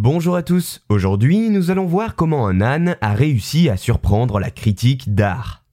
Bonjour à tous, aujourd'hui nous allons voir comment un âne a réussi à surprendre la critique d'art.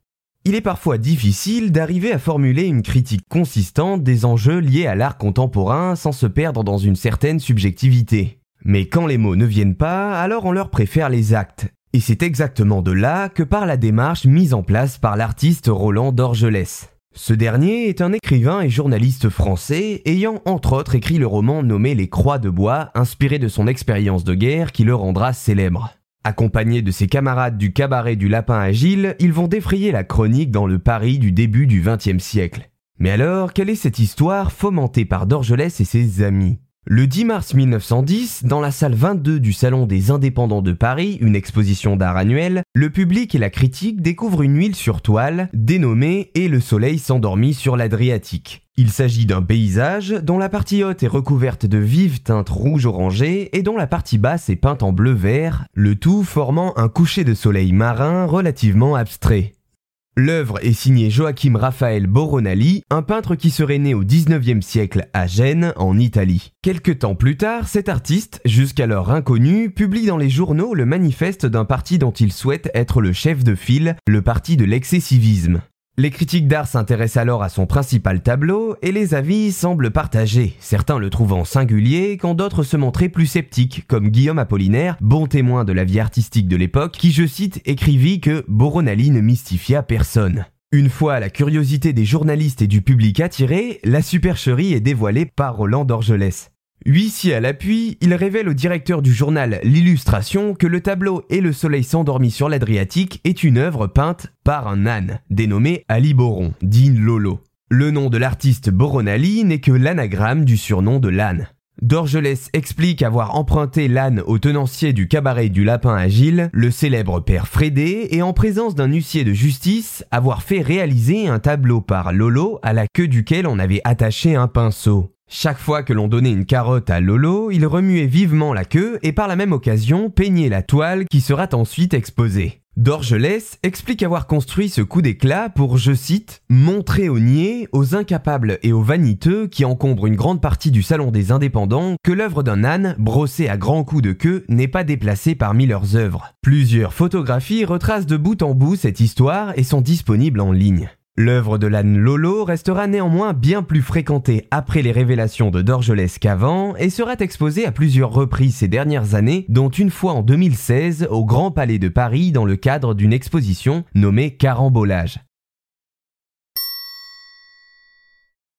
Il est parfois difficile d'arriver à formuler une critique consistante des enjeux liés à l'art contemporain sans se perdre dans une certaine subjectivité. Mais quand les mots ne viennent pas, alors on leur préfère les actes. Et c'est exactement de là que part la démarche mise en place par l'artiste Roland Dorgelès. Ce dernier est un écrivain et journaliste français ayant entre autres écrit le roman nommé Les Croix de Bois, inspiré de son expérience de guerre qui le rendra célèbre. Accompagnés de ses camarades du cabaret du Lapin Agile, ils vont défrayer la chronique dans le Paris du début du XXe siècle. Mais alors, quelle est cette histoire fomentée par Dorgelès et ses amis? Le 10 mars 1910, dans la salle 22 du Salon des Indépendants de Paris, une exposition d'art annuelle, le public et la critique découvrent une huile sur toile dénommée Et le soleil s'endormit sur l'Adriatique. Il s'agit d'un paysage dont la partie haute est recouverte de vives teintes rouge-orangé et dont la partie basse est peinte en bleu-vert, le tout formant un coucher de soleil marin relativement abstrait. L'œuvre est signée Joachim Raphaël Boronali, un peintre qui serait né au 19e siècle à Gênes, en Italie. Quelque temps plus tard, cet artiste, jusqu'alors inconnu, publie dans les journaux le manifeste d'un parti dont il souhaite être le chef de file, le parti de l'excessivisme. Les critiques d'art s'intéressent alors à son principal tableau et les avis semblent partagés, certains le trouvant singulier quand d'autres se montraient plus sceptiques, comme Guillaume Apollinaire, bon témoin de la vie artistique de l'époque, qui, je cite, écrivit que Boronali ne mystifia personne. Une fois la curiosité des journalistes et du public attirée, la supercherie est dévoilée par Roland d'Orgelès. Huissier à l'appui, il révèle au directeur du journal L'Illustration que le tableau Et le soleil s'endormit sur l'Adriatique est une œuvre peinte par un âne, dénommé Ali Boron, dit Lolo. Le nom de l'artiste Boronali n'est que l'anagramme du surnom de l'âne. Dorgelès explique avoir emprunté l'âne au tenancier du cabaret du Lapin Agile, le célèbre père Frédé, et en présence d'un huissier de justice, avoir fait réaliser un tableau par Lolo à la queue duquel on avait attaché un pinceau. Chaque fois que l'on donnait une carotte à Lolo, il remuait vivement la queue et par la même occasion peignait la toile qui sera ensuite exposée. Dorgelès explique avoir construit ce coup d'éclat pour, je cite, montrer aux niais, aux incapables et aux vaniteux qui encombrent une grande partie du salon des indépendants que l'œuvre d'un âne, brossée à grands coups de queue, n'est pas déplacée parmi leurs œuvres. Plusieurs photographies retracent de bout en bout cette histoire et sont disponibles en ligne. L'œuvre de l'âne Lolo restera néanmoins bien plus fréquentée après les révélations de Dorgelès qu'avant et sera exposée à plusieurs reprises ces dernières années, dont une fois en 2016 au Grand Palais de Paris dans le cadre d'une exposition nommée Carambolage.